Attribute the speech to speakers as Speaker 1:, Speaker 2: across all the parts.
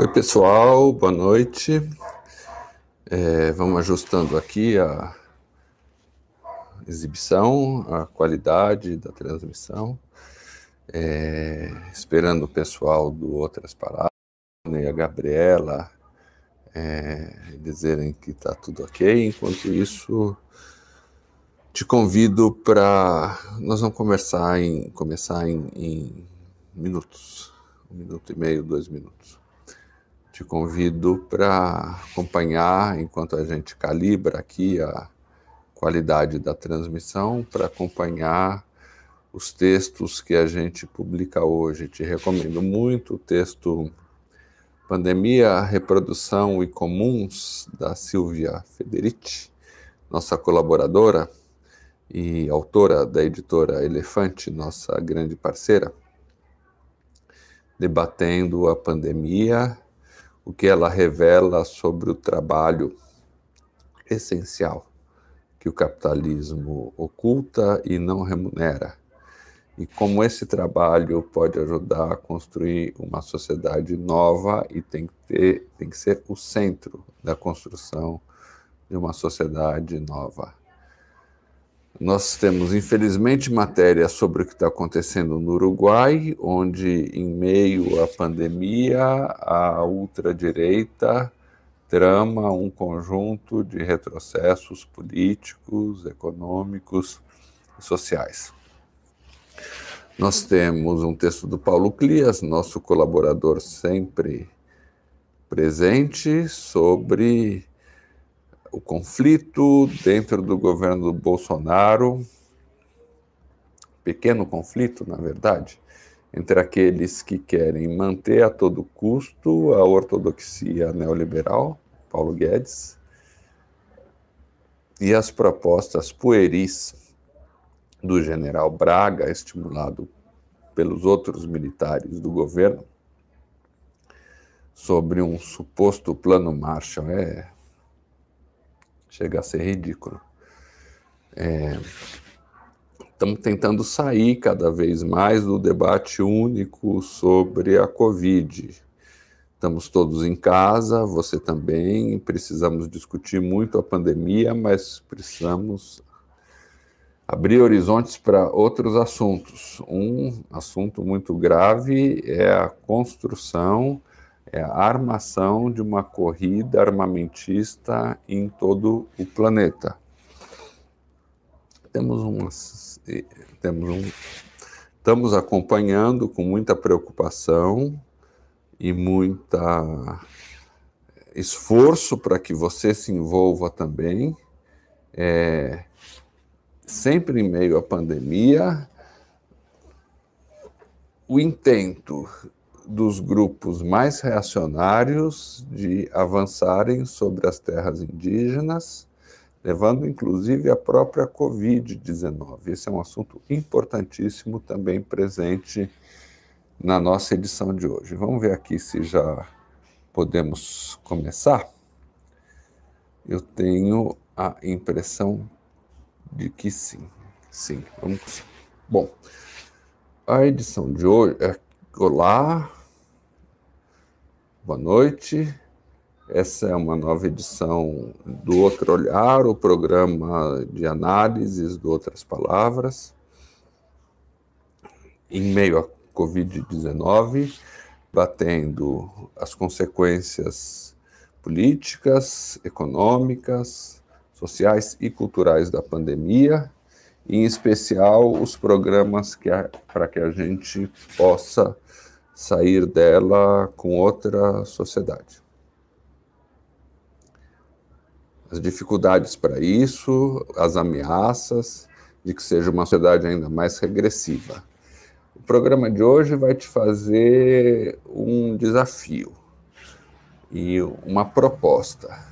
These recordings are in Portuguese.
Speaker 1: Oi, pessoal, boa noite. É, vamos ajustando aqui a exibição, a qualidade da transmissão. É, esperando o pessoal do Outras Palavras, e a Gabriela, é, dizerem que está tudo ok. Enquanto isso, te convido para. Nós vamos conversar em, começar em, em minutos um minuto e meio, dois minutos te convido para acompanhar enquanto a gente calibra aqui a qualidade da transmissão, para acompanhar os textos que a gente publica hoje. Te recomendo muito o texto Pandemia, Reprodução e Comuns, da Silvia Federici, nossa colaboradora e autora da editora Elefante, nossa grande parceira, debatendo a pandemia o que ela revela sobre o trabalho essencial que o capitalismo oculta e não remunera, e como esse trabalho pode ajudar a construir uma sociedade nova e tem que, ter, tem que ser o centro da construção de uma sociedade nova. Nós temos, infelizmente, matéria sobre o que está acontecendo no Uruguai, onde, em meio à pandemia, a ultradireita trama um conjunto de retrocessos políticos, econômicos e sociais. Nós temos um texto do Paulo Clias, nosso colaborador sempre presente, sobre o conflito dentro do governo do Bolsonaro, pequeno conflito, na verdade, entre aqueles que querem manter a todo custo a ortodoxia neoliberal, Paulo Guedes, e as propostas pueris do general Braga, estimulado pelos outros militares do governo, sobre um suposto plano Marshall. É Chega a ser ridículo. É, estamos tentando sair cada vez mais do debate único sobre a Covid. Estamos todos em casa, você também. Precisamos discutir muito a pandemia, mas precisamos abrir horizontes para outros assuntos. Um assunto muito grave é a construção é a armação de uma corrida armamentista em todo o planeta. Temos umas, temos um, estamos acompanhando com muita preocupação e muita esforço para que você se envolva também. É, sempre em meio à pandemia, o intento dos grupos mais reacionários de avançarem sobre as terras indígenas, levando inclusive a própria Covid-19. Esse é um assunto importantíssimo também presente na nossa edição de hoje. Vamos ver aqui se já podemos começar. Eu tenho a impressão de que sim. Sim, vamos. Bom, a edição de hoje é Olá, Boa noite. Essa é uma nova edição do Outro Olhar, o programa de análises de outras palavras. Em meio à Covid-19, batendo as consequências políticas, econômicas, sociais e culturais da pandemia, em especial os programas que para que a gente possa sair dela com outra sociedade. As dificuldades para isso, as ameaças de que seja uma sociedade ainda mais regressiva. O programa de hoje vai te fazer um desafio e uma proposta.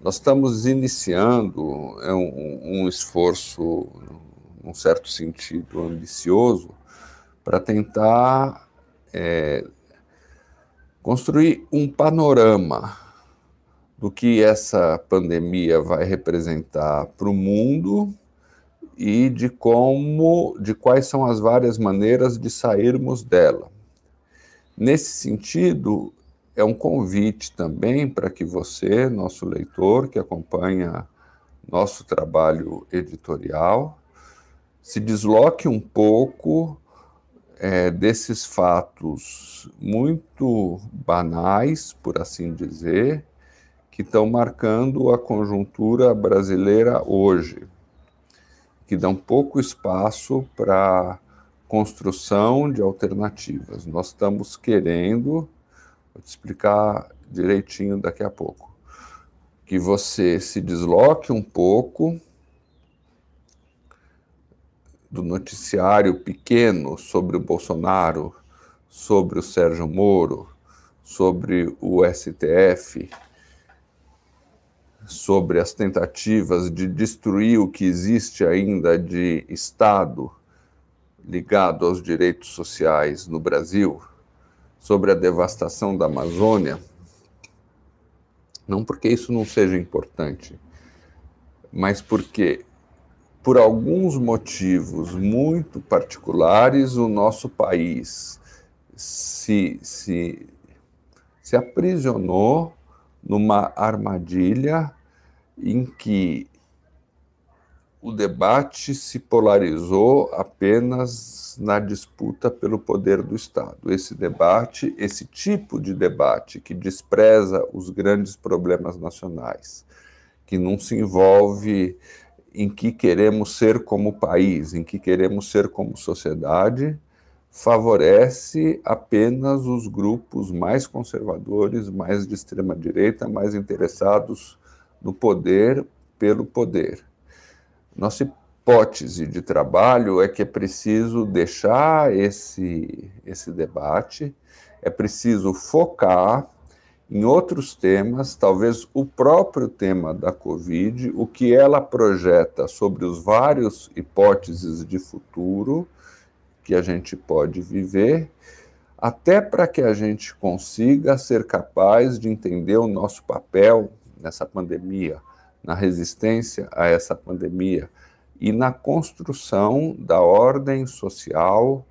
Speaker 1: Nós estamos iniciando é um, um esforço, num certo sentido, ambicioso, para tentar é, construir um panorama do que essa pandemia vai representar para o mundo e de como, de quais são as várias maneiras de sairmos dela. Nesse sentido, é um convite também para que você, nosso leitor, que acompanha nosso trabalho editorial, se desloque um pouco é, desses fatos muito banais, por assim dizer, que estão marcando a conjuntura brasileira hoje, que dão pouco espaço para construção de alternativas. Nós estamos querendo Vou te explicar direitinho daqui a pouco. Que você se desloque um pouco do noticiário pequeno sobre o Bolsonaro, sobre o Sérgio Moro, sobre o STF, sobre as tentativas de destruir o que existe ainda de Estado ligado aos direitos sociais no Brasil sobre a devastação da Amazônia, não porque isso não seja importante, mas porque, por alguns motivos muito particulares, o nosso país se, se, se aprisionou numa armadilha em que o debate se polarizou apenas na disputa pelo poder do Estado. Esse debate, esse tipo de debate que despreza os grandes problemas nacionais, que não se envolve em que queremos ser como país, em que queremos ser como sociedade, favorece apenas os grupos mais conservadores, mais de extrema direita, mais interessados no poder pelo poder. Nossa hipótese de trabalho é que é preciso deixar esse, esse debate, é preciso focar em outros temas, talvez o próprio tema da Covid, o que ela projeta sobre os vários hipóteses de futuro que a gente pode viver, até para que a gente consiga ser capaz de entender o nosso papel nessa pandemia na resistência a essa pandemia e na construção da ordem social,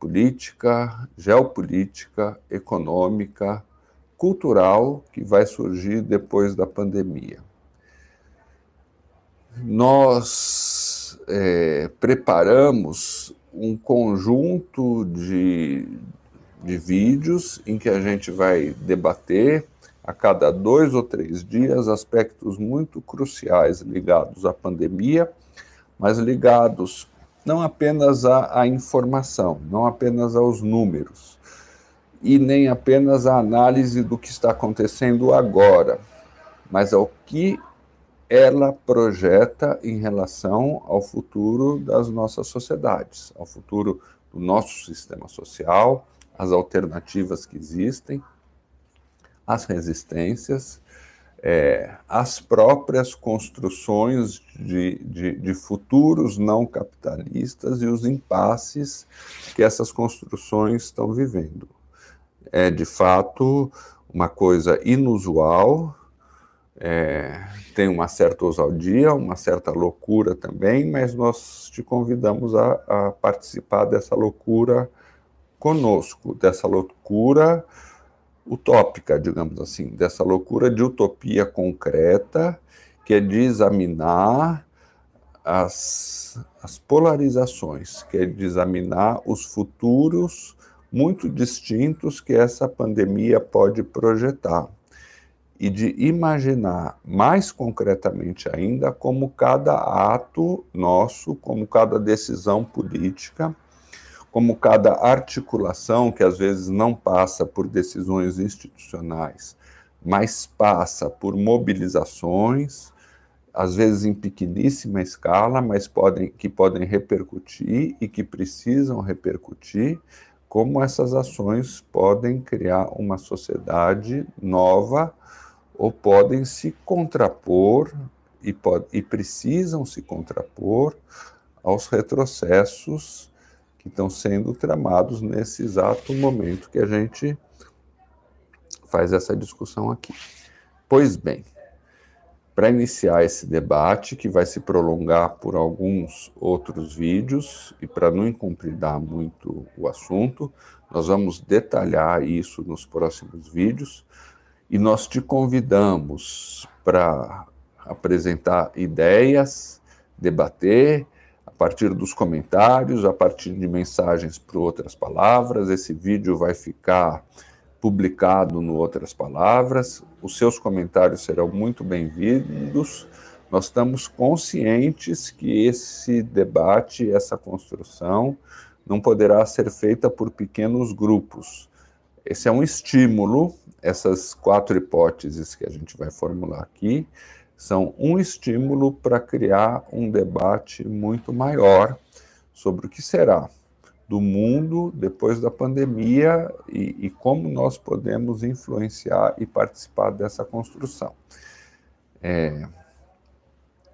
Speaker 1: política, geopolítica, econômica, cultural que vai surgir depois da pandemia. Nós é, preparamos um conjunto de, de vídeos em que a gente vai debater a cada dois ou três dias aspectos muito cruciais ligados à pandemia, mas ligados não apenas à, à, informação, não apenas aos números, e nem apenas à análise do que está acontecendo agora, mas ao que ela projeta em relação ao futuro das nossas sociedades, ao futuro do nosso sistema social, as alternativas que existem as resistências, é, as próprias construções de, de, de, futuros não capitalistas e os impasses que essas construções estão vivendo. É, de fato, uma coisa inusual, é, tem uma certa ousadia, uma certa loucura também, mas nós te convidamos a, a participar dessa loucura conosco, dessa loucura utópica, digamos assim, dessa loucura de utopia concreta, que é de examinar as, as polarizações, que é de examinar os futuros muito distintos que essa pandemia pode projetar e de imaginar mais concretamente ainda como cada ato nosso, como cada decisão política como cada articulação, que às vezes não passa por decisões institucionais, mas passa por mobilizações, às vezes em pequeníssima escala, mas podem, que podem repercutir e que precisam repercutir, como essas ações podem criar uma sociedade nova ou podem se contrapor e, pod e precisam se contrapor aos retrocessos que estão sendo tramados nesse exato momento que a gente faz essa discussão aqui. Pois bem, para iniciar esse debate, que vai se prolongar por alguns outros vídeos, e para não incompridar muito o assunto, nós vamos detalhar isso nos próximos vídeos, e nós te convidamos para apresentar ideias, debater, a partir dos comentários, a partir de mensagens por outras palavras. Esse vídeo vai ficar publicado no Outras Palavras. Os seus comentários serão muito bem-vindos. Nós estamos conscientes que esse debate, essa construção, não poderá ser feita por pequenos grupos. Esse é um estímulo, essas quatro hipóteses que a gente vai formular aqui, são um estímulo para criar um debate muito maior sobre o que será do mundo depois da pandemia e, e, como nós podemos influenciar e participar dessa construção. É,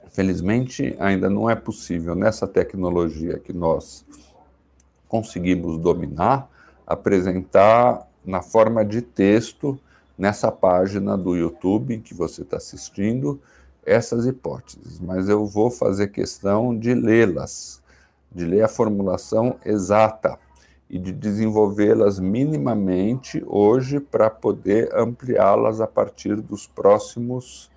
Speaker 1: felizmente, ainda não é possível, nessa tecnologia que nós conseguimos dominar, apresentar na forma de texto, nessa página do YouTube que você está assistindo, essas hipóteses, mas eu vou fazer questão de lê-las de ler a formulação exata e de desenvolvê-las minimamente hoje para poder ampliá-las a partir dos próximos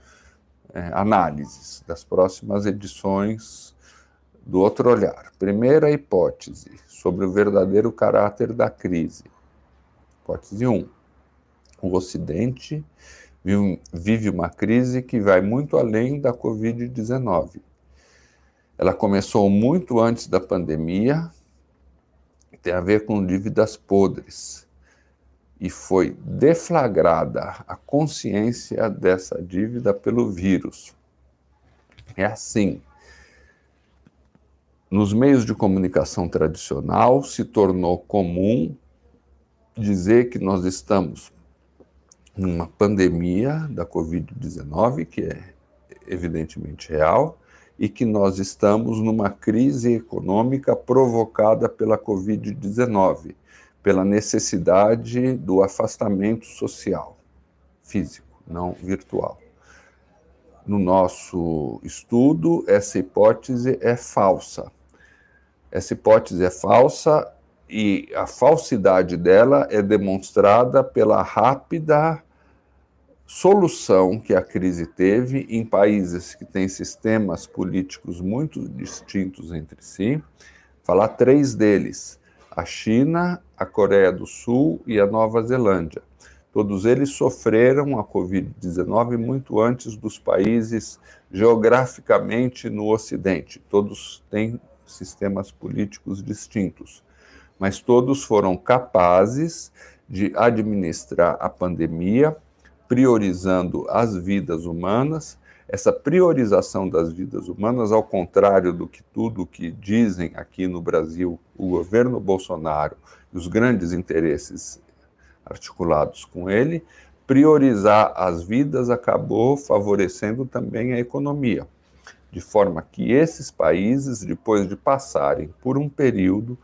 Speaker 1: é, análises, das próximas edições do outro olhar. Primeira hipótese sobre o verdadeiro caráter da crise. Hipótese 1. O Ocidente vive uma crise que vai muito além da Covid-19 ela começou muito antes da pandemia, tem a ver com dívidas podres. E foi deflagrada a consciência dessa dívida pelo vírus. É assim. Nos meios de comunicação tradicional, se tornou comum dizer que nós estamos numa pandemia da Covid-19, que é evidentemente real, e que nós estamos numa crise econômica provocada pela Covid-19, pela necessidade do afastamento social, físico, não virtual. No nosso estudo, essa hipótese é falsa. Essa hipótese é falsa e a falsidade dela é demonstrada pela rápida solução que a crise teve em países que têm sistemas políticos muito distintos entre si. Falar três deles: a China, a Coreia do Sul e a Nova Zelândia. Todos eles sofreram a Covid-19 muito antes dos países geograficamente no Ocidente. Todos têm sistemas políticos distintos, mas todos foram capazes de administrar a pandemia priorizando as vidas humanas. Essa priorização das vidas humanas, ao contrário do que tudo que dizem aqui no Brasil o governo Bolsonaro e os grandes interesses articulados com ele, priorizar as vidas acabou favorecendo também a economia, de forma que esses países, depois de passarem por um período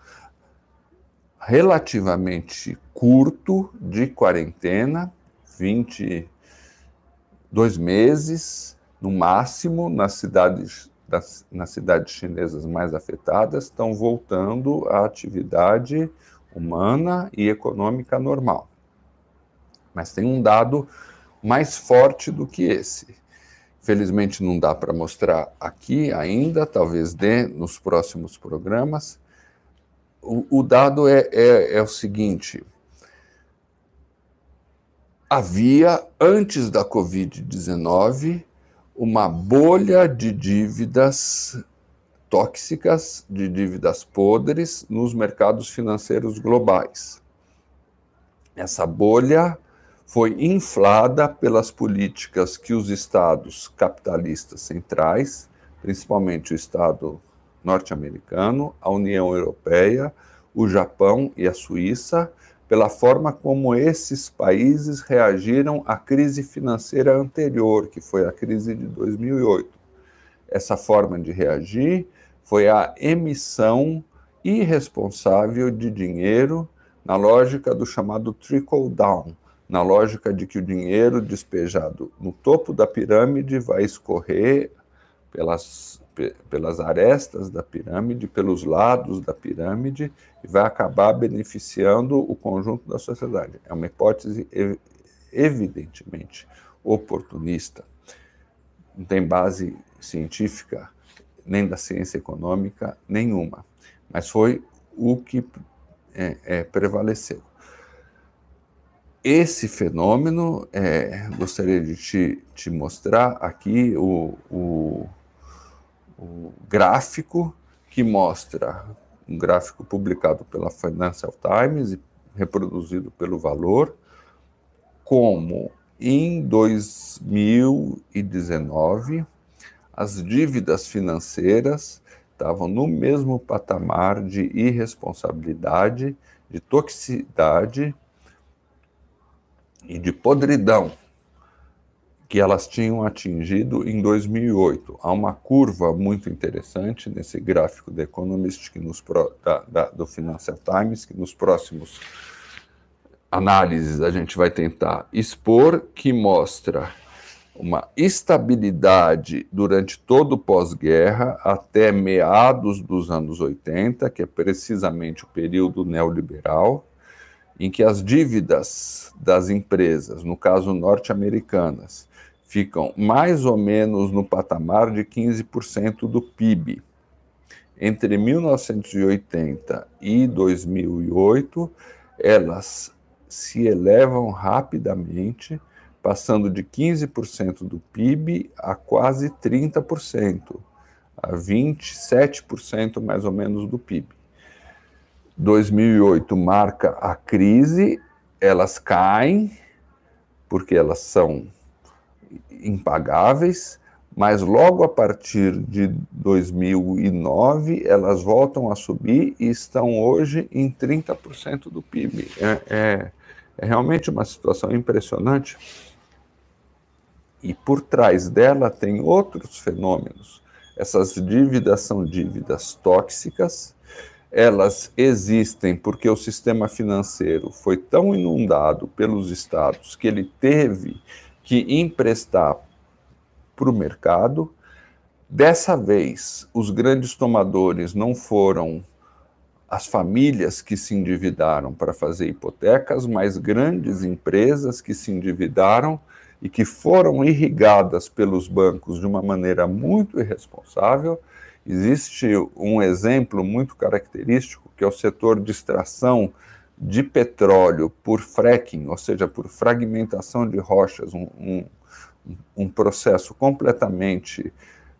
Speaker 1: relativamente curto de quarentena, 22 meses, no máximo, nas cidades, das, nas cidades chinesas mais afetadas, estão voltando à atividade humana e econômica normal. Mas tem um dado mais forte do que esse. Felizmente não dá para mostrar aqui ainda, talvez dê nos próximos programas. O, o dado é, é, é o seguinte: havia, antes da Covid-19, uma bolha de dívidas tóxicas, de dívidas podres nos mercados financeiros globais. Essa bolha foi inflada pelas políticas que os estados capitalistas centrais, principalmente o Estado norte-americano, a União Europeia, o Japão e a Suíça, pela forma como esses países reagiram à crise financeira anterior, que foi a crise de 2008. Essa forma de reagir foi a emissão irresponsável de dinheiro na lógica do chamado trickle down, na lógica de que o dinheiro despejado no topo da pirâmide vai escorrer pelas, pelas arestas da pirâmide, pelos lados da pirâmide, e vai acabar beneficiando o conjunto da sociedade. É uma hipótese evidentemente oportunista, não tem base científica, nem da ciência econômica, nenhuma, mas foi o que é, é, prevaleceu. Esse fenômeno, é, gostaria de te, te, mostrar aqui o, o, o gráfico que mostra, um gráfico publicado pela Financial Times e reproduzido pelo Valor, como em 2019 as dívidas financeiras estavam no mesmo patamar de irresponsabilidade, de toxicidade e de podridão que elas tinham atingido em 2008. Há uma curva muito interessante nesse gráfico da Economist, que nos, da, da, do Financial Times, que nos próximos análises a gente vai tentar expor, que mostra uma estabilidade durante todo o pós-guerra até meados dos anos 80, que é precisamente o período neoliberal, em que as dívidas das empresas, no caso norte-americanas, ficam mais ou menos no patamar de 15% do PIB. Entre 1980 e 2008, elas se elevam rapidamente passando de 15% do PIB a quase 30%, a 27% mais ou menos do PIB. 2008 marca a crise, elas caem, porque elas são impagáveis, mas logo a partir de 2009 elas voltam a subir e estão hoje em 30% do PIB. É, é, é realmente uma situação impressionante e por trás dela tem outros fenômenos. Essas dívidas são dívidas tóxicas, elas existem porque o sistema financeiro foi tão inundado pelos estados que ele teve que emprestar para o mercado. Dessa vez, os grandes tomadores não foram as famílias que se endividaram para fazer hipotecas, mas grandes empresas que se endividaram e que foram irrigadas pelos bancos de uma maneira muito irresponsável. Existe um exemplo muito característico, que é o setor de extração de petróleo por fracking, ou seja, por fragmentação de rochas, um, um, um processo completamente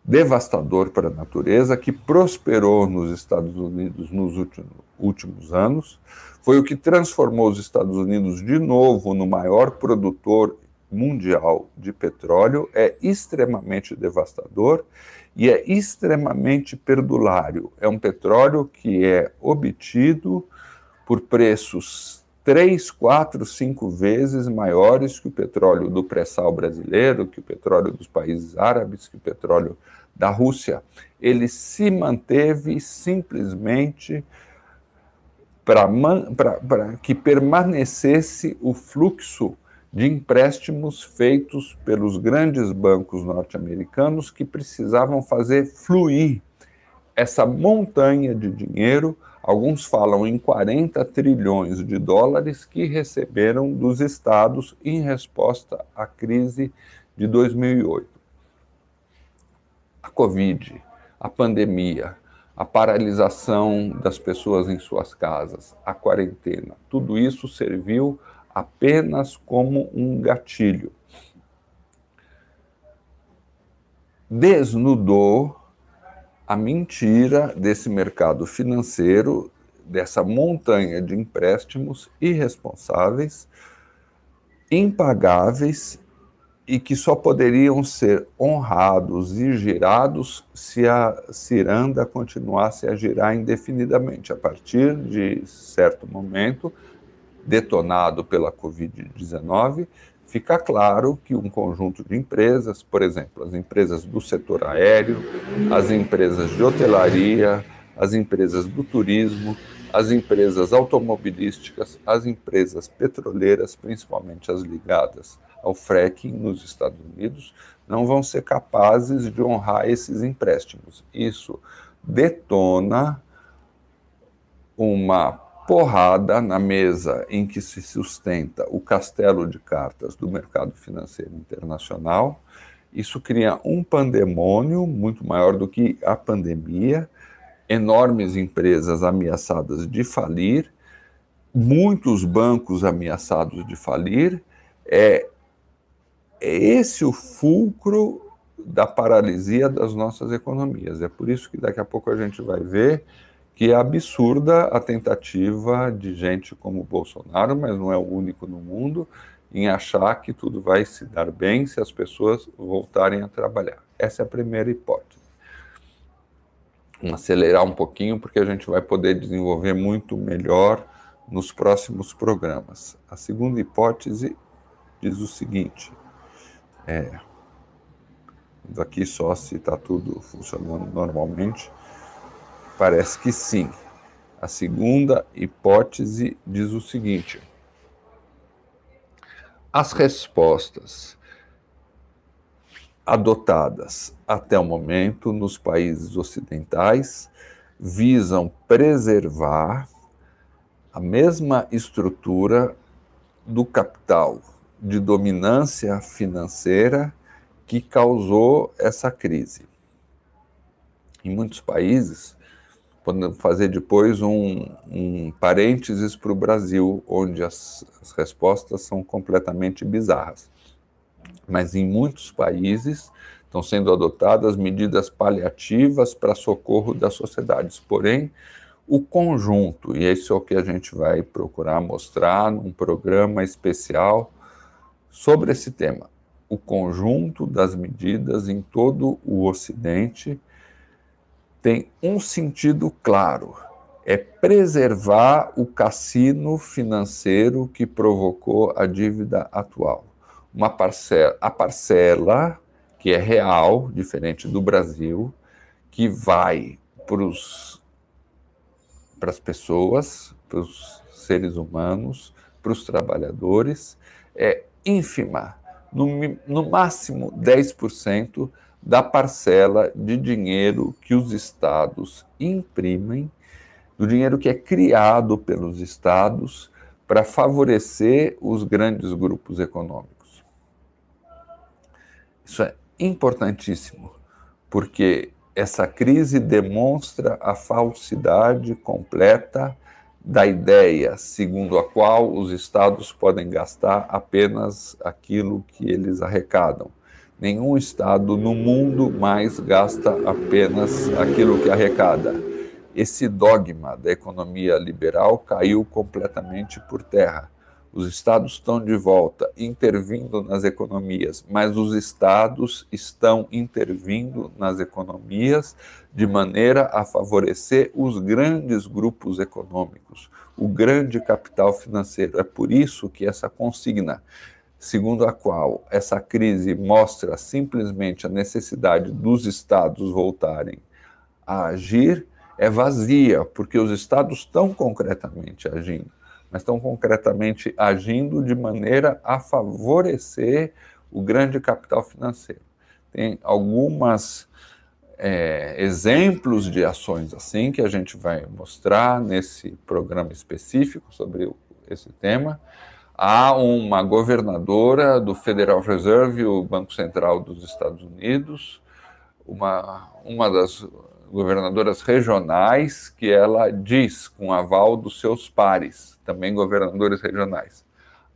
Speaker 1: devastador para a natureza, que prosperou nos Estados Unidos nos últimos, últimos anos, foi o que transformou os Estados Unidos de novo no maior produtor mundial de petróleo é extremamente devastador e é extremamente perdulário. É um petróleo que é obtido por preços três, quatro, cinco vezes maiores que o petróleo do pré-sal brasileiro, que o petróleo dos países árabes, que o petróleo da Rússia. Ele se manteve simplesmente para que permanecesse o fluxo de empréstimos feitos pelos grandes bancos norte-americanos que precisavam fazer fluir essa montanha de dinheiro, alguns falam em 40 trilhões de dólares que receberam dos estados em resposta à crise de 2008. A Covid, a pandemia, a paralisação das pessoas em suas casas, a quarentena, tudo isso serviu apenas como um gatilho. Desnudou a mentira desse mercado financeiro, dessa montanha de empréstimos irresponsáveis, impagáveis e que só poderiam ser honrados e girados se a ciranda continuasse a girar indefinidamente. A partir de certo momento, detonado pela Covid-19, fica claro que um conjunto de empresas, por exemplo, as empresas do setor aéreo, as empresas de hotelaria, as empresas do turismo, as empresas automobilísticas, as empresas petroleiras, principalmente as ligadas ao fracking nos Estados Unidos, não vão ser capazes de honrar esses empréstimos. Isso detona uma porrada na mesa em que se sustenta o castelo de cartas do mercado financeiro internacional. Isso cria um pandemônio muito maior do que a pandemia, enormes empresas ameaçadas de falir, muitos bancos ameaçados de falir. É, é esse o fulcro da paralisia das nossas economias. É por isso que daqui a pouco a gente vai ver que é absurda a tentativa de gente como Bolsonaro, mas não é o único no mundo, em achar que tudo vai se dar bem se as pessoas voltarem a trabalhar. Essa é a primeira hipótese. Vamos acelerar um pouquinho, porque a gente vai poder desenvolver muito melhor nos próximos programas. A segunda hipótese diz o seguinte: é, aqui só se está tudo funcionando normalmente. Parece que sim. A segunda hipótese diz o seguinte: as respostas adotadas até o momento nos países ocidentais visam preservar a mesma estrutura do capital de dominância financeira que causou essa crise. Em muitos países, podemos fazer depois um, um parênteses para o Brasil, onde as, as respostas são completamente bizarras. Mas em muitos países estão sendo adotadas medidas paliativas para socorro das sociedades. Porém, o conjunto, e isso é o que a gente vai procurar mostrar num programa especial sobre esse tema, o conjunto das medidas em todo o Ocidente tem um sentido claro: é preservar o cassino financeiro que provocou a dívida atual. Uma parcela, a parcela que é real, diferente do Brasil, que vai para as pessoas, para os seres humanos, para os trabalhadores, é ínfima, no, no máximo 10% da parcela de dinheiro que os estados imprimem, do dinheiro que é criado pelos estados para favorecer os grandes grupos econômicos. Isso é importantíssimo, porque essa crise demonstra a falsidade completa da ideia segundo a qual os estados podem gastar apenas aquilo que eles arrecadam Nenhum Estado no mundo mais gasta apenas aquilo que arrecada. Esse dogma da economia liberal caiu completamente por terra. Os Estados estão de volta, intervindo nas economias, mas os Estados estão intervindo nas economias de maneira a favorecer os grandes grupos econômicos, o grande capital financeiro. É por isso que essa consigna segundo a qual essa crise mostra simplesmente a necessidade dos estados voltarem a agir, é vazia, porque os estados estão concretamente agindo, mas estão concretamente agindo de maneira a favorecer o grande capital financeiro. Tem algumas é, exemplos de ações assim que a gente vai mostrar nesse programa específico sobre esse tema há uma governadora do Federal Reserve, o Banco Central dos Estados Unidos, uma, uma das governadoras regionais, que ela diz, com aval dos seus pares, também governadores regionais,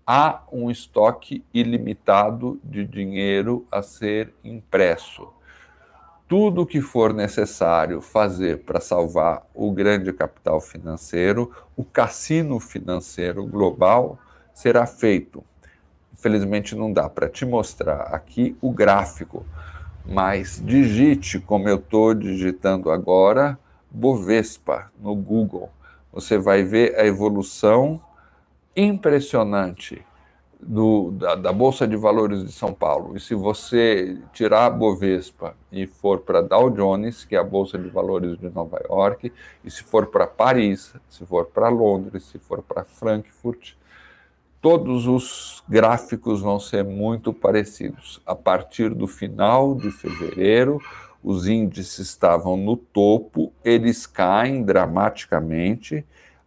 Speaker 1: há um estoque ilimitado de dinheiro a ser impresso. Tudo que for necessário fazer para salvar o grande capital financeiro, o cassino financeiro global, será feito. Infelizmente não dá para te mostrar aqui o gráfico, mas digite como eu estou digitando agora, Bovespa no Google. Você vai ver a evolução impressionante do, da, da, Bolsa de Valores de São Paulo, e se você tirar a Bovespa e for para Dow Jones, que é a Bolsa de Valores de Nova York, e se for para Paris, se for para Londres, se for para Frankfurt, todos os gráficos vão ser muito parecidos. A partir do final de fevereiro, os índices estavam no topo, eles caem dramaticamente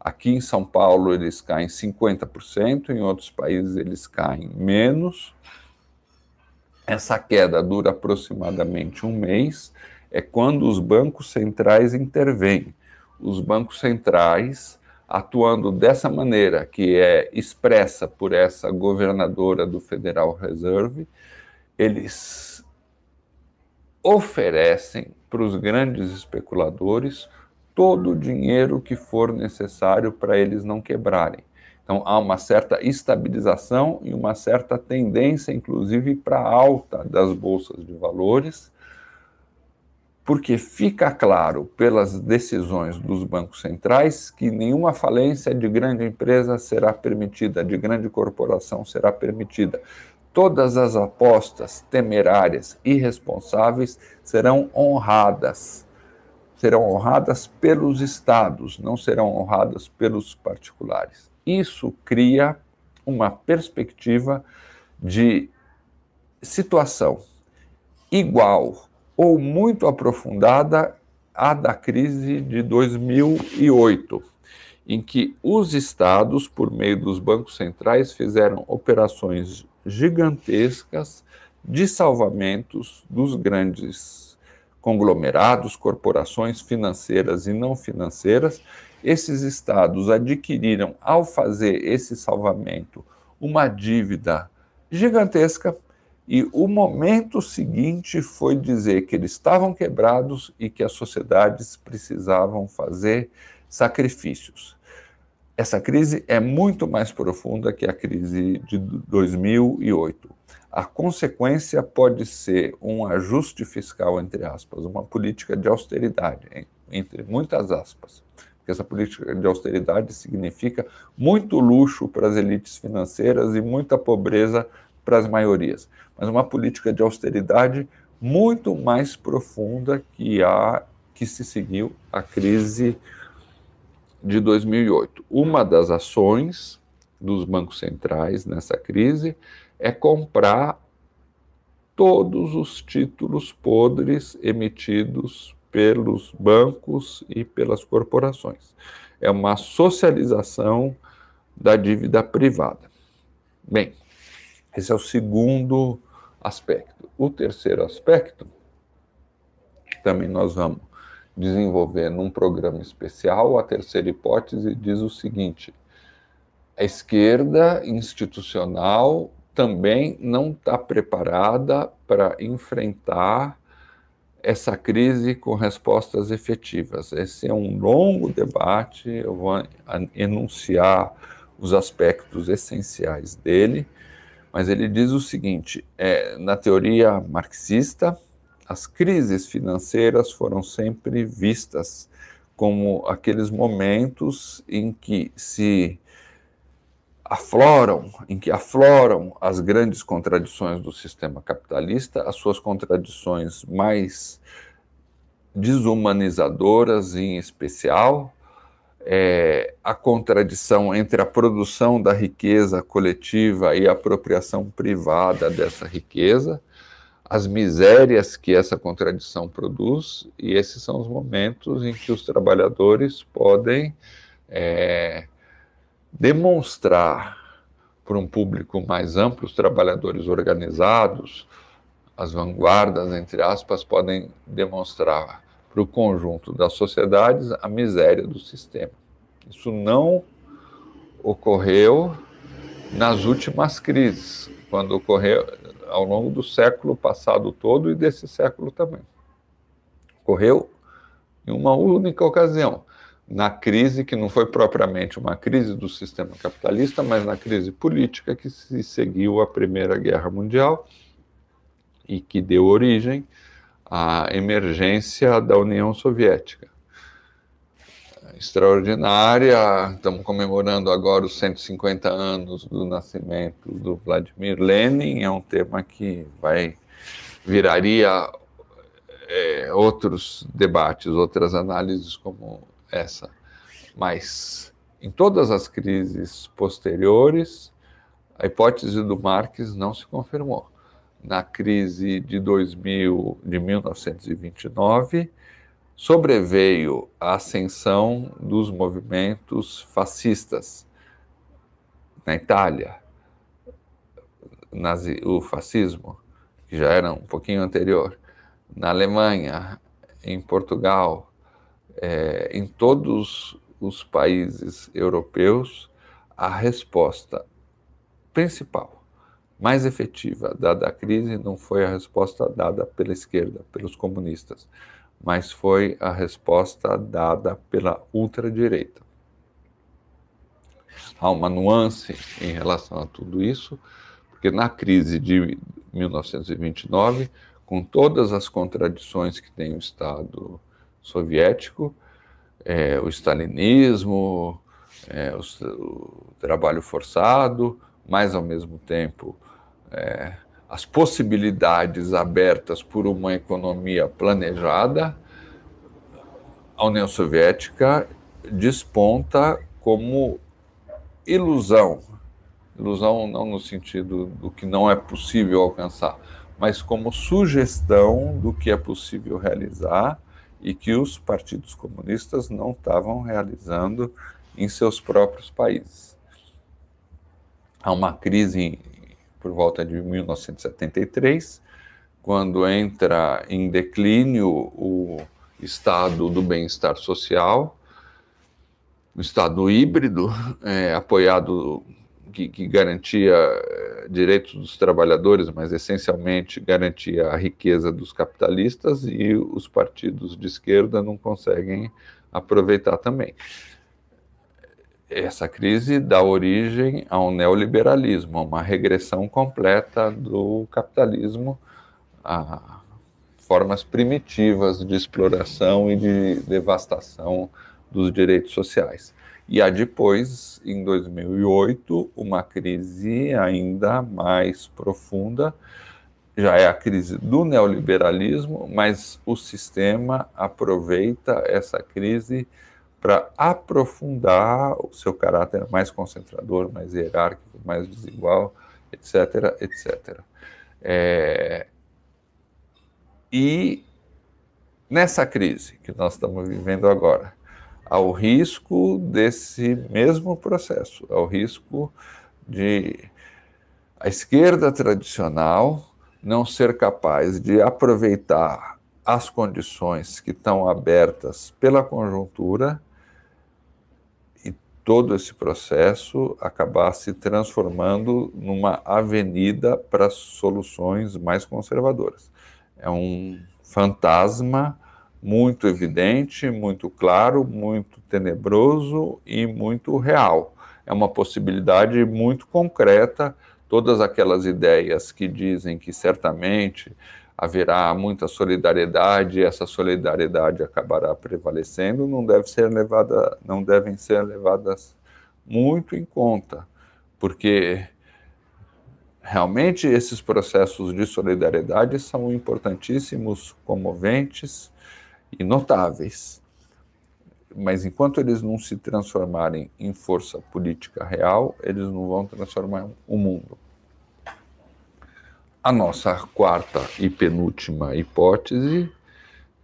Speaker 1: Aqui em São Paulo eles caem 50%, em outros países eles caem menos. Essa queda dura aproximadamente um mês, é quando os bancos centrais intervêm. Os bancos centrais, atuando dessa maneira, que é expressa por essa governadora do Federal Reserve, eles oferecem para os grandes especuladores todo o dinheiro que for necessário para eles não quebrarem. Então, há uma certa estabilização e uma certa tendência, inclusive, para alta das bolsas de valores, porque fica claro pelas decisões dos bancos centrais que nenhuma falência de grande empresa será permitida, de grande corporação será permitida. Todas as apostas temerárias, irresponsáveis, serão honradas serão honradas pelos estados, não serão honradas pelos particulares. Isso cria uma perspectiva de situação igual ou muito aprofundada à da crise de 2008, em que os estados, por meio dos bancos centrais, fizeram operações gigantescas de salvamentos dos grandes conglomerados, corporações financeiras e não financeiras, esses estados adquiriram, ao fazer esse salvamento, uma dívida gigantesca e o momento seguinte foi dizer que eles estavam quebrados e que as sociedades precisavam fazer sacrifícios. Essa crise é muito mais profunda que a crise de 2008 a consequência pode ser um ajuste fiscal, entre aspas, uma política de austeridade, entre muitas aspas. Porque essa política de austeridade significa muito luxo para as elites financeiras e muita pobreza para as maiorias. Mas uma política de austeridade muito mais profunda que a que se seguiu a crise de 2008. Uma das ações dos bancos centrais nessa crise é comprar todos os títulos podres emitidos pelos bancos e pelas corporações. É uma socialização da dívida privada. Bem, esse é o segundo aspecto. O terceiro aspecto, também nós vamos desenvolver num programa especial, a terceira hipótese diz o seguinte: a esquerda institucional também não está preparada para enfrentar essa crise com respostas efetivas. Esse é um longo debate, eu vou enunciar os aspectos essenciais dele, mas ele diz o seguinte: é, na teoria marxista, as crises financeiras foram sempre vistas como aqueles momentos em que se afloram, em que afloram as grandes contradições do sistema capitalista, as suas contradições mais desumanizadoras, em especial, é, a contradição entre a produção da riqueza coletiva e a apropriação privada dessa riqueza, as misérias que essa contradição produz, e esses são os momentos em que os trabalhadores podem é, demonstrar para um público mais amplo, os trabalhadores organizados, as vanguardas, entre aspas, podem demonstrar para o conjunto das sociedades a miséria do sistema. Isso não ocorreu nas últimas crises, quando ocorreu ao longo do século passado todo e desse século também. Ocorreu em uma única ocasião, na crise que não foi propriamente uma crise do sistema capitalista, mas na crise política que se seguiu à Primeira Guerra Mundial e que deu origem à emergência da União Soviética. extraordinária. Estamos comemorando agora os 150 anos do nascimento do Vladimir Lenin. É um tema que vai viraria é, outros debates, outras análises como essa. Mas em todas as crises posteriores, a hipótese do Marx não se confirmou. Na crise de 2000, de 1929, sobreveio a ascensão dos movimentos fascistas na Itália, nazi, o fascismo, que já era um pouquinho anterior, na Alemanha, em Portugal, é, em todos os países europeus, a resposta principal, mais efetiva dada à crise não foi a resposta dada pela esquerda, pelos comunistas, mas foi a resposta dada pela ultradireita. Há uma nuance em relação a tudo isso, porque na crise de 1929, com todas as contradições que tem o Estado soviético, é, o stalinismo, é, o, o, trabalho forçado, mas ao mesmo tempo é, as possibilidades abertas por uma economia planejada, a União Soviética desponta como ilusão. Ilusão não no sentido do que não é possível alcançar, mas como sugestão do que é possível realizar e que os partidos comunistas não estavam realizando em seus próprios países. Há uma crise por volta de 1973, quando entra em declínio o estado do bem-estar social, o estado híbrido, é, apoiado que, que, garantia é, direitos dos trabalhadores, mas essencialmente garantia a riqueza dos capitalistas e os partidos de esquerda não conseguem aproveitar também essa crise dá origem a um neoliberalismo, a uma regressão completa do capitalismo a formas primitivas de exploração e de devastação dos direitos sociais. E há depois, em 2008, uma crise ainda mais profunda, já é a crise do neoliberalismo, mas o sistema aproveita essa crise para aprofundar o seu caráter mais concentrador, mais hierárquico, mais desigual, etc., etc. É... E nessa crise que nós estamos vivendo agora, há o risco desse mesmo processo, há o risco de a esquerda tradicional não ser capaz de aproveitar as condições que estão abertas pela conjuntura todo esse processo acabar se transformando numa avenida para soluções mais conservadoras. É um fantasma muito evidente, muito claro, muito tenebroso e muito real. É uma possibilidade muito concreta. Todas aquelas ideias que dizem que certamente haverá muita solidariedade, essa solidariedade acabará prevalecendo, não deve ser levada, não devem ser levadas muito em conta, porque realmente esses processos de solidariedade são importantíssimos, comoventes e notáveis. Mas enquanto eles não se transformarem em força política real, eles não vão transformar o mundo. A nossa quarta e penúltima hipótese,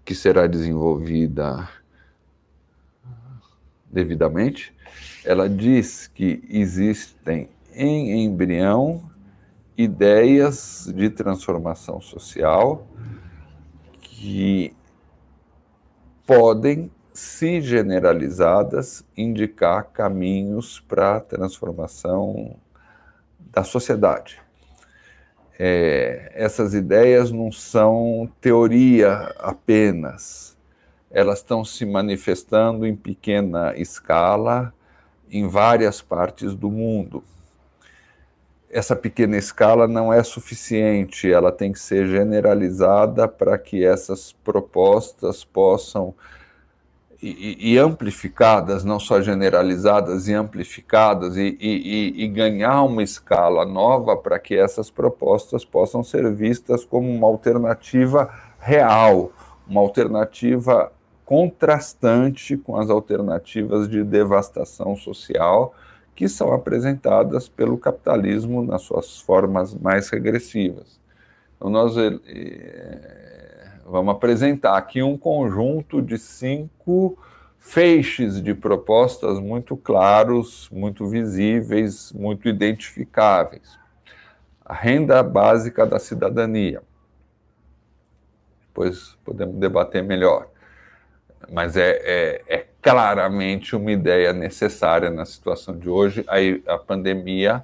Speaker 1: que será desenvolvida devidamente, ela diz que existem em embrião ideias de transformação social que podem, se generalizadas, indicar caminhos para a transformação da sociedade é, essas ideias não são teoria apenas, elas estão se manifestando em pequena escala em várias partes do mundo. Essa pequena escala não é suficiente, ela tem que ser generalizada para que essas propostas possam e, e, amplificadas, não só generalizadas e amplificadas, e, e, e ganhar uma escala nova para que essas propostas possam ser vistas como uma alternativa real, uma alternativa contrastante com as alternativas de devastação social que são apresentadas pelo capitalismo nas suas formas mais regressivas. Então, nós é, vamos apresentar aqui um conjunto de cinco feixes de propostas muito claros, muito visíveis, muito identificáveis. A renda básica da cidadania. Depois podemos debater melhor. Mas é, é, é claramente uma ideia necessária na situação de hoje. Aí a pandemia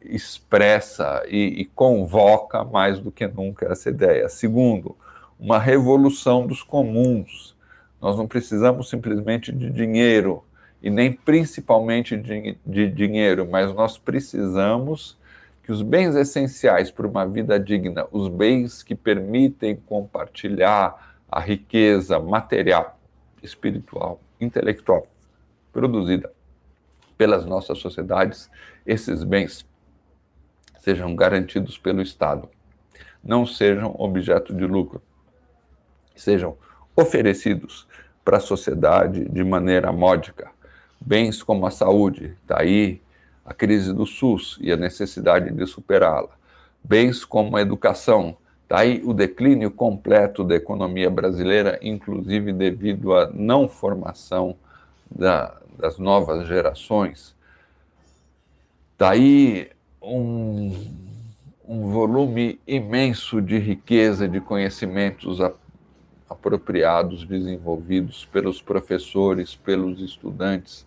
Speaker 1: expressa e, e, convoca mais do que nunca essa ideia. Segundo, uma revolução dos comuns. Nós não precisamos simplesmente de dinheiro e nem principalmente de, de dinheiro, mas nós precisamos que os bens essenciais para uma vida digna, os bens que permitem compartilhar a riqueza material, espiritual, intelectual produzida pelas nossas sociedades, esses bens sejam garantidos pelo Estado, não sejam objeto de lucro, sejam oferecidos para a sociedade de maneira módica. Bens como a saúde, daí tá a crise do SUS e a necessidade de superá-la. Bens como a educação, Daí o declínio completo da economia brasileira, inclusive devido à não formação da, das novas gerações. Daí um, um volume imenso de riqueza, de conhecimentos apropriados, desenvolvidos pelos professores, pelos estudantes,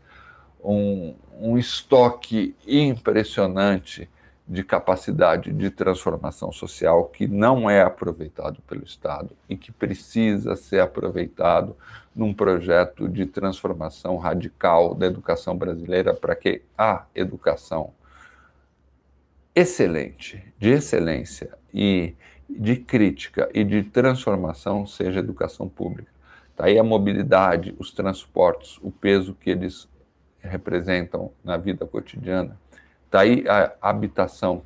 Speaker 1: um, um estoque impressionante de capacidade de transformação social que não é aproveitado pelo Estado e que precisa ser aproveitado num projeto de transformação radical da educação brasileira para que a educação excelente, de excelência e de crítica e de transformação seja educação pública. Tá a mobilidade, os transportes, o peso que eles representam na vida cotidiana tá a habitação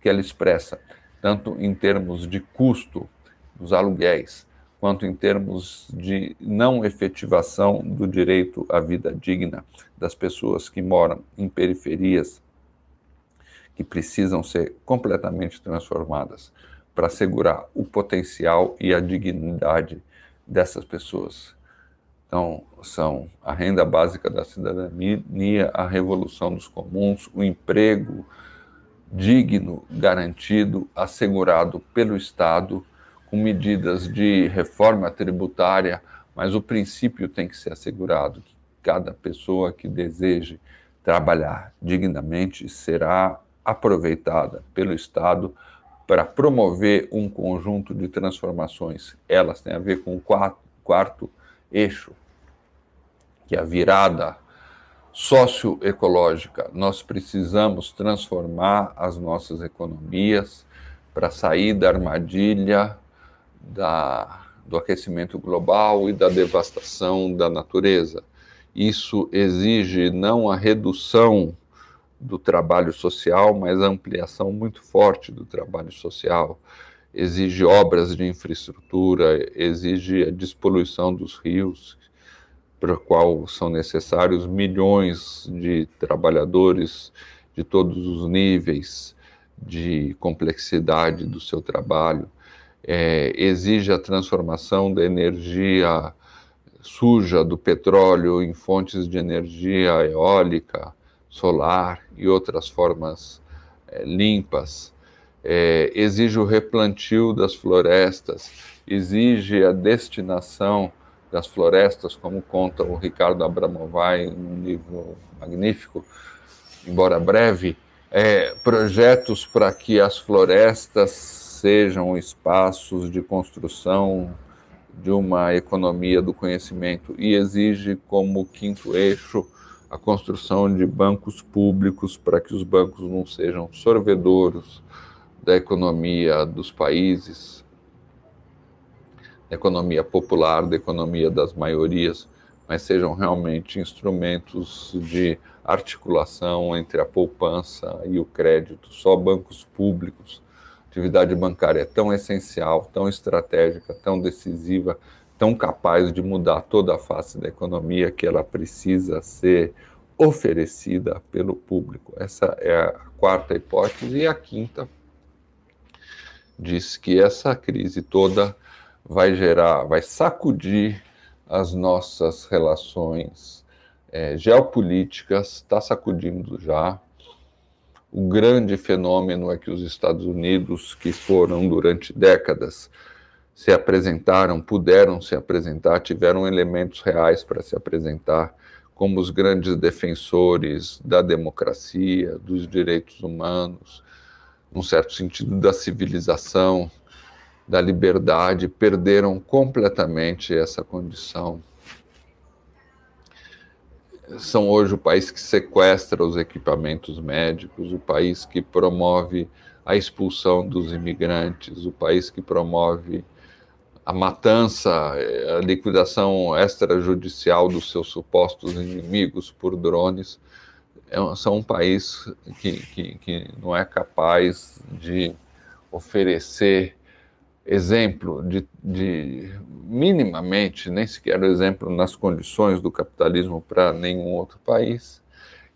Speaker 1: que ela expressa, tanto em termos de custo dos aluguéis, quanto em termos de não efetivação do direito à vida digna das pessoas que moram em periferias, que precisam ser completamente transformadas para assegurar o potencial e a dignidade dessas pessoas. Então, são a renda básica da cidadania, a revolução dos comuns, o emprego digno, garantido, assegurado pelo Estado, com medidas de reforma tributária, mas o princípio tem que ser assegurado que cada pessoa que deseje trabalhar dignamente será aproveitada pelo Estado para promover um conjunto de transformações. Elas têm a ver com o quarto, quarto eixo, que é a virada socioecológica. Nós precisamos transformar as nossas economias para sair da armadilha da, do aquecimento global e da devastação da natureza. Isso exige não a redução do trabalho social, mas a ampliação muito forte do trabalho social. Exige obras de infraestrutura, exige a despoluição dos rios, para a qual são necessários milhões de trabalhadores de todos os níveis de complexidade do seu trabalho, é, exige a transformação da energia suja do petróleo em fontes de energia eólica, solar e outras formas é, limpas. É, exige o replantio das florestas, exige a destinação das florestas, como conta o Ricardo Abramovay num livro magnífico, embora breve, é, projetos para que as florestas sejam espaços de construção de uma economia do conhecimento. E exige como quinto eixo a construção de bancos públicos para que os bancos não sejam sorvedouros da economia dos países, da economia popular, da economia das maiorias, mas sejam realmente instrumentos de articulação entre a poupança e o crédito. Só bancos públicos, atividade bancária é tão essencial, tão estratégica, tão decisiva, tão capaz de mudar toda a face da economia que ela precisa ser oferecida pelo público. Essa é a quarta hipótese. E a quinta diz que essa crise toda vai gerar, vai sacudir as nossas relações é, geopolíticas, está sacudindo já. O grande fenômeno é que os Estados Unidos, que foram durante décadas, se apresentaram, puderam se apresentar, tiveram elementos reais para se apresentar como os grandes defensores da democracia, dos direitos humanos, num certo sentido da civilização, da liberdade, perderam completamente essa condição. São hoje o país que sequestra os equipamentos médicos, o país que promove a expulsão dos imigrantes, o país que promove a matança, a liquidação extrajudicial dos seus supostos inimigos por drones, é, são um país que, que, que não é capaz de oferecer exemplo de, de, minimamente, nem sequer exemplo nas condições do capitalismo para nenhum outro país,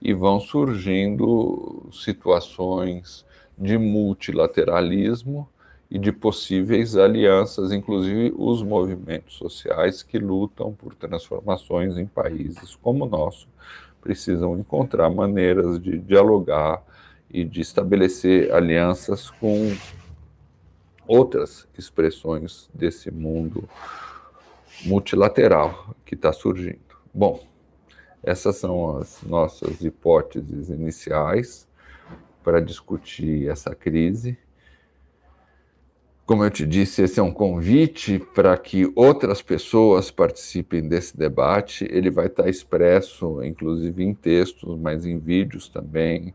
Speaker 1: e vão surgindo situações de multilateralismo e de possíveis alianças, inclusive os movimentos sociais que lutam por transformações em países como o nosso, precisam encontrar maneiras de dialogar e de estabelecer alianças com outras expressões desse mundo multilateral que está surgindo. Bom, essas são as nossas hipóteses iniciais para discutir essa crise. Como eu te disse, esse é um convite para que outras pessoas participem desse debate. Ele vai estar expresso, inclusive em textos, mas em vídeos também,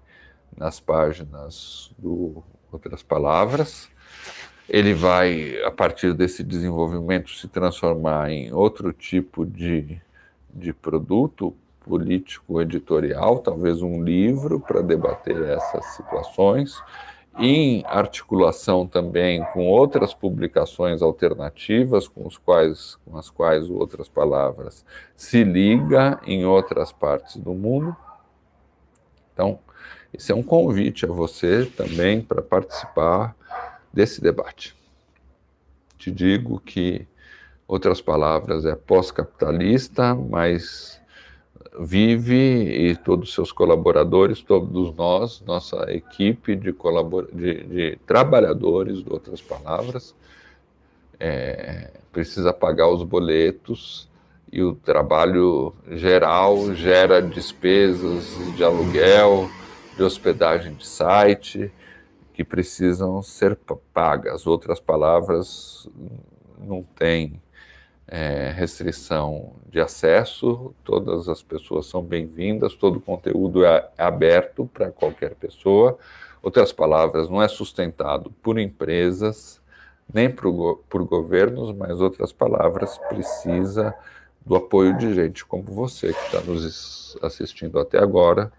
Speaker 1: nas páginas do Outras Palavras. Ele vai, a partir desse desenvolvimento, se transformar em outro tipo de, de produto político editorial, talvez um livro para debater essas situações em articulação também com outras publicações alternativas, com, os quais, com as quais outras palavras se liga em outras partes do mundo. Então, esse é um convite a você também para participar desse debate. Te digo que, outras palavras, é pós-capitalista, mas Vive e todos os seus colaboradores, todos nós, nossa equipe de, colabor... de, de trabalhadores, de outras palavras, é, precisa pagar os boletos e o trabalho geral gera despesas de aluguel, de hospedagem de site, que precisam ser pagas. Outras palavras, não tem é, restrição de acesso, todas as pessoas são bem-vindas, todo o conteúdo é aberto para qualquer pessoa. Outras palavras, não é sustentado por empresas, nem por, por governos, mas outras palavras, precisa do apoio de gente como você, que está nos assistindo até agora,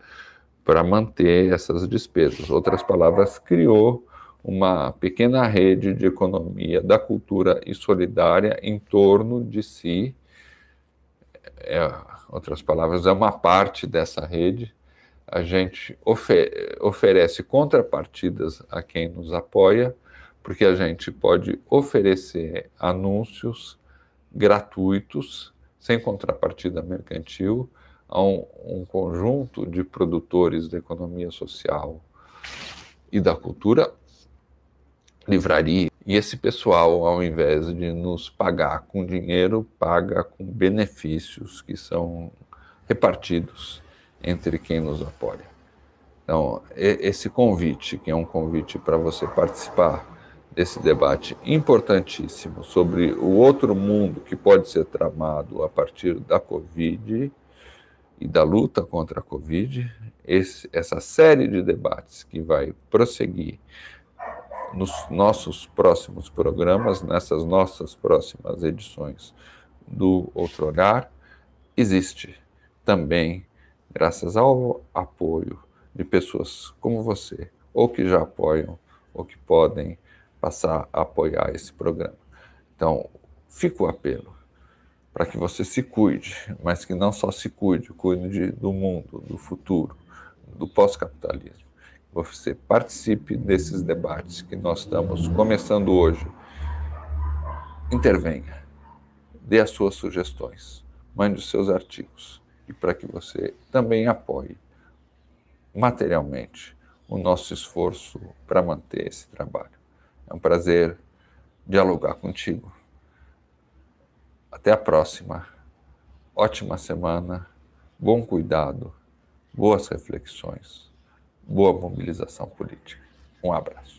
Speaker 1: para manter essas despesas. Outras palavras, criou uma pequena rede de economia da cultura e solidária em torno de si. É, outras palavras, é uma parte dessa rede. A gente ofer oferece contrapartidas a quem nos apoia, porque a gente pode oferecer anúncios gratuitos, sem contrapartida mercantil, a um, um conjunto de produtores da economia social e da cultura livraria. E esse pessoal, ao invés de nos pagar com dinheiro, paga com benefícios que são repartidos entre quem nos apoia. Então, esse convite, que é um convite para você participar desse debate importantíssimo sobre o outro mundo que pode ser tramado a partir da Covid e da luta contra a Covid, esse, essa série de debates que vai prosseguir nos nossos próximos programas, nessas nossas próximas edições do Outro Olhar, existe também graças ao apoio de pessoas como você, ou que já apoiam, ou que podem passar a apoiar esse programa. Então, fica o apelo para que você se cuide, mas que não só se cuide, cuide do mundo, do futuro, do pós-capitalismo. Você participe desses debates que nós estamos começando hoje. Intervenha, dê as suas sugestões, mande os seus artigos e para que você também apoie materialmente o nosso esforço para manter esse trabalho. É um prazer dialogar contigo. Até a próxima. Ótima semana, bom cuidado, boas reflexões, boa mobilização política. Um abraço.